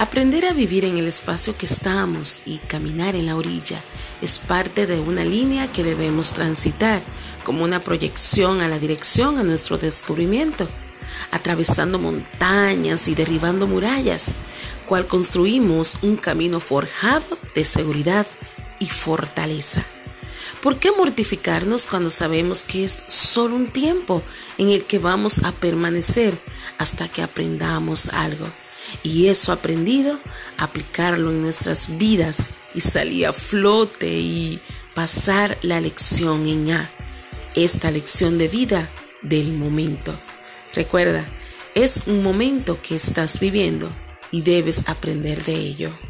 Aprender a vivir en el espacio que estamos y caminar en la orilla es parte de una línea que debemos transitar como una proyección a la dirección a nuestro descubrimiento, atravesando montañas y derribando murallas, cual construimos un camino forjado de seguridad y fortaleza. ¿Por qué mortificarnos cuando sabemos que es solo un tiempo en el que vamos a permanecer hasta que aprendamos algo? Y eso aprendido, aplicarlo en nuestras vidas y salir a flote y pasar la lección en A, esta lección de vida del momento. Recuerda, es un momento que estás viviendo y debes aprender de ello.